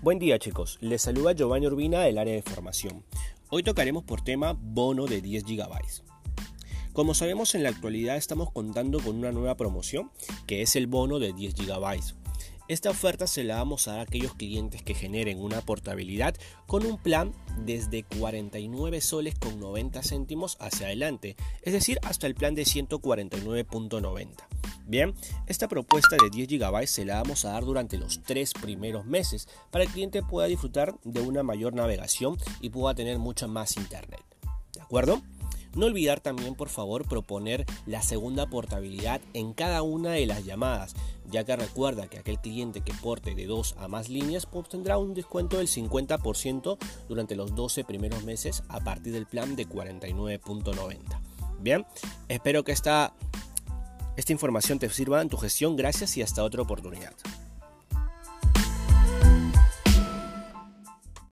Buen día chicos, les saluda Giovanni Urbina del área de formación. Hoy tocaremos por tema bono de 10 GB. Como sabemos en la actualidad estamos contando con una nueva promoción que es el bono de 10 GB. Esta oferta se la vamos a a aquellos clientes que generen una portabilidad con un plan desde 49 soles con 90 céntimos hacia adelante, es decir, hasta el plan de 149.90. Bien, esta propuesta de 10 GB se la vamos a dar durante los tres primeros meses para que el cliente pueda disfrutar de una mayor navegación y pueda tener mucha más internet. ¿De acuerdo? No olvidar también, por favor, proponer la segunda portabilidad en cada una de las llamadas, ya que recuerda que aquel cliente que porte de dos a más líneas obtendrá un descuento del 50% durante los 12 primeros meses a partir del plan de 49.90. Bien, espero que esta esta información te sirva en tu gestión. Gracias y hasta otra oportunidad.